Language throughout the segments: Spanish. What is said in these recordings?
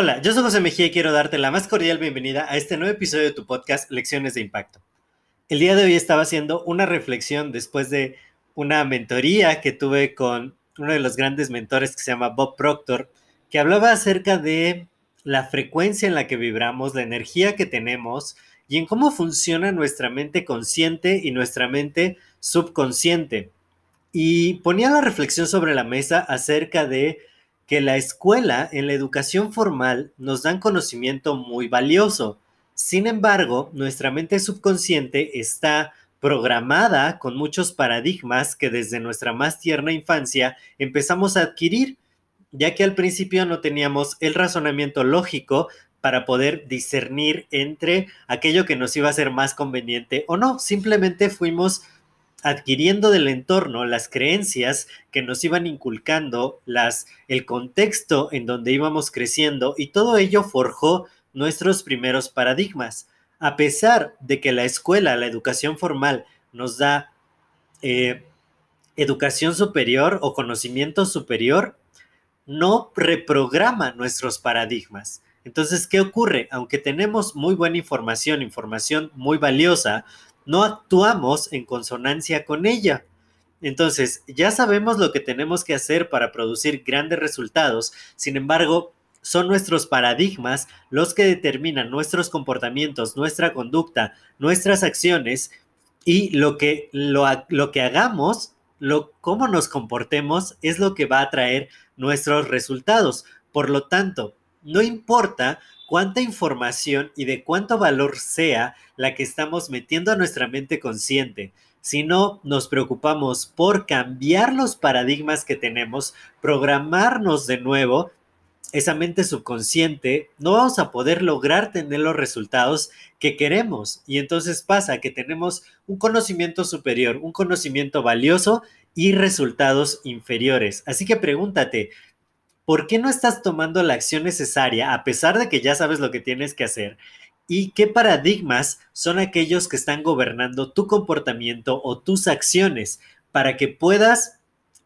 Hola, yo soy José Mejía y quiero darte la más cordial bienvenida a este nuevo episodio de tu podcast Lecciones de Impacto. El día de hoy estaba haciendo una reflexión después de una mentoría que tuve con uno de los grandes mentores que se llama Bob Proctor, que hablaba acerca de la frecuencia en la que vibramos, la energía que tenemos y en cómo funciona nuestra mente consciente y nuestra mente subconsciente. Y ponía la reflexión sobre la mesa acerca de que la escuela en la educación formal nos dan conocimiento muy valioso. Sin embargo, nuestra mente subconsciente está programada con muchos paradigmas que desde nuestra más tierna infancia empezamos a adquirir, ya que al principio no teníamos el razonamiento lógico para poder discernir entre aquello que nos iba a ser más conveniente o no. Simplemente fuimos adquiriendo del entorno las creencias que nos iban inculcando, las, el contexto en donde íbamos creciendo y todo ello forjó nuestros primeros paradigmas. A pesar de que la escuela, la educación formal, nos da eh, educación superior o conocimiento superior, no reprograma nuestros paradigmas. Entonces, ¿qué ocurre? Aunque tenemos muy buena información, información muy valiosa, no actuamos en consonancia con ella. Entonces, ya sabemos lo que tenemos que hacer para producir grandes resultados, sin embargo, son nuestros paradigmas los que determinan nuestros comportamientos, nuestra conducta, nuestras acciones y lo que, lo, lo que hagamos, lo, cómo nos comportemos es lo que va a traer nuestros resultados. Por lo tanto, no importa cuánta información y de cuánto valor sea la que estamos metiendo a nuestra mente consciente. Si no nos preocupamos por cambiar los paradigmas que tenemos, programarnos de nuevo, esa mente subconsciente, no vamos a poder lograr tener los resultados que queremos. Y entonces pasa que tenemos un conocimiento superior, un conocimiento valioso y resultados inferiores. Así que pregúntate, ¿por qué no estás tomando la acción necesaria a pesar de que ya sabes lo que tienes que hacer? ¿Y qué paradigmas son aquellos que están gobernando tu comportamiento o tus acciones para que puedas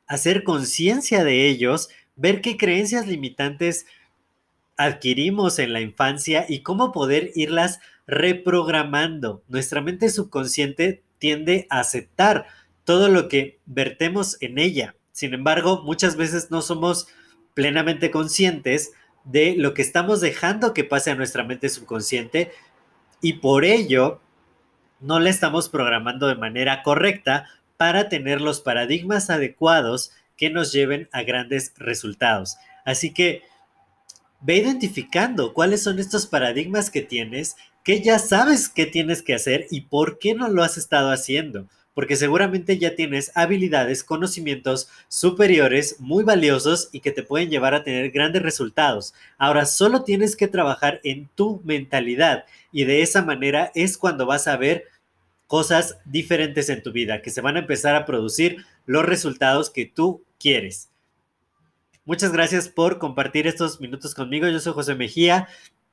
hacer conciencia de ellos, ver qué creencias limitantes adquirimos en la infancia y cómo poder irlas reprogramando? Nuestra mente subconsciente tiende a aceptar todo lo que vertemos en ella. Sin embargo, muchas veces no somos plenamente conscientes de lo que estamos dejando que pase a nuestra mente subconsciente y por ello no la estamos programando de manera correcta para tener los paradigmas adecuados que nos lleven a grandes resultados. Así que ve identificando cuáles son estos paradigmas que tienes, que ya sabes qué tienes que hacer y por qué no lo has estado haciendo porque seguramente ya tienes habilidades, conocimientos superiores muy valiosos y que te pueden llevar a tener grandes resultados. Ahora solo tienes que trabajar en tu mentalidad y de esa manera es cuando vas a ver cosas diferentes en tu vida, que se van a empezar a producir los resultados que tú quieres. Muchas gracias por compartir estos minutos conmigo. Yo soy José Mejía.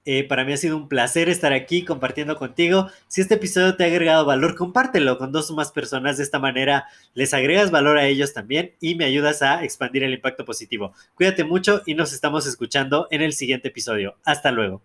Eh, para mí ha sido un placer estar aquí compartiendo contigo. Si este episodio te ha agregado valor, compártelo con dos o más personas. De esta manera les agregas valor a ellos también y me ayudas a expandir el impacto positivo. Cuídate mucho y nos estamos escuchando en el siguiente episodio. Hasta luego.